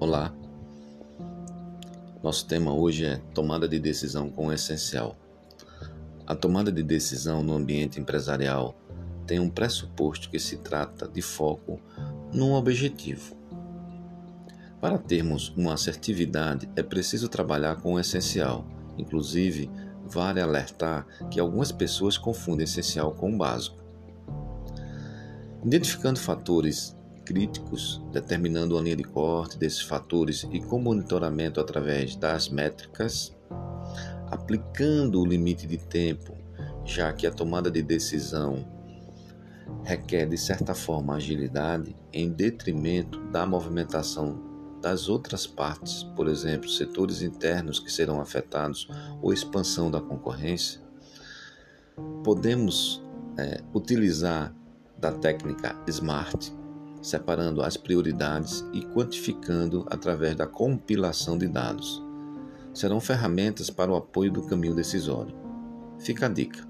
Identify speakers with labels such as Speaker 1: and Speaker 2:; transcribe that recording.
Speaker 1: Olá, nosso tema hoje é tomada de decisão com o essencial. A tomada de decisão no ambiente empresarial tem um pressuposto que se trata de foco num objetivo. Para termos uma assertividade, é preciso trabalhar com o essencial. Inclusive, vale alertar que algumas pessoas confundem essencial com básico. Identificando fatores críticos, determinando a linha de corte desses fatores e com monitoramento através das métricas, aplicando o limite de tempo, já que a tomada de decisão requer de certa forma agilidade em detrimento da movimentação das outras partes, por exemplo, setores internos que serão afetados ou expansão da concorrência, podemos é, utilizar da técnica SMART separando as prioridades e quantificando através da compilação de dados. Serão ferramentas para o apoio do caminho decisório. Fica a dica.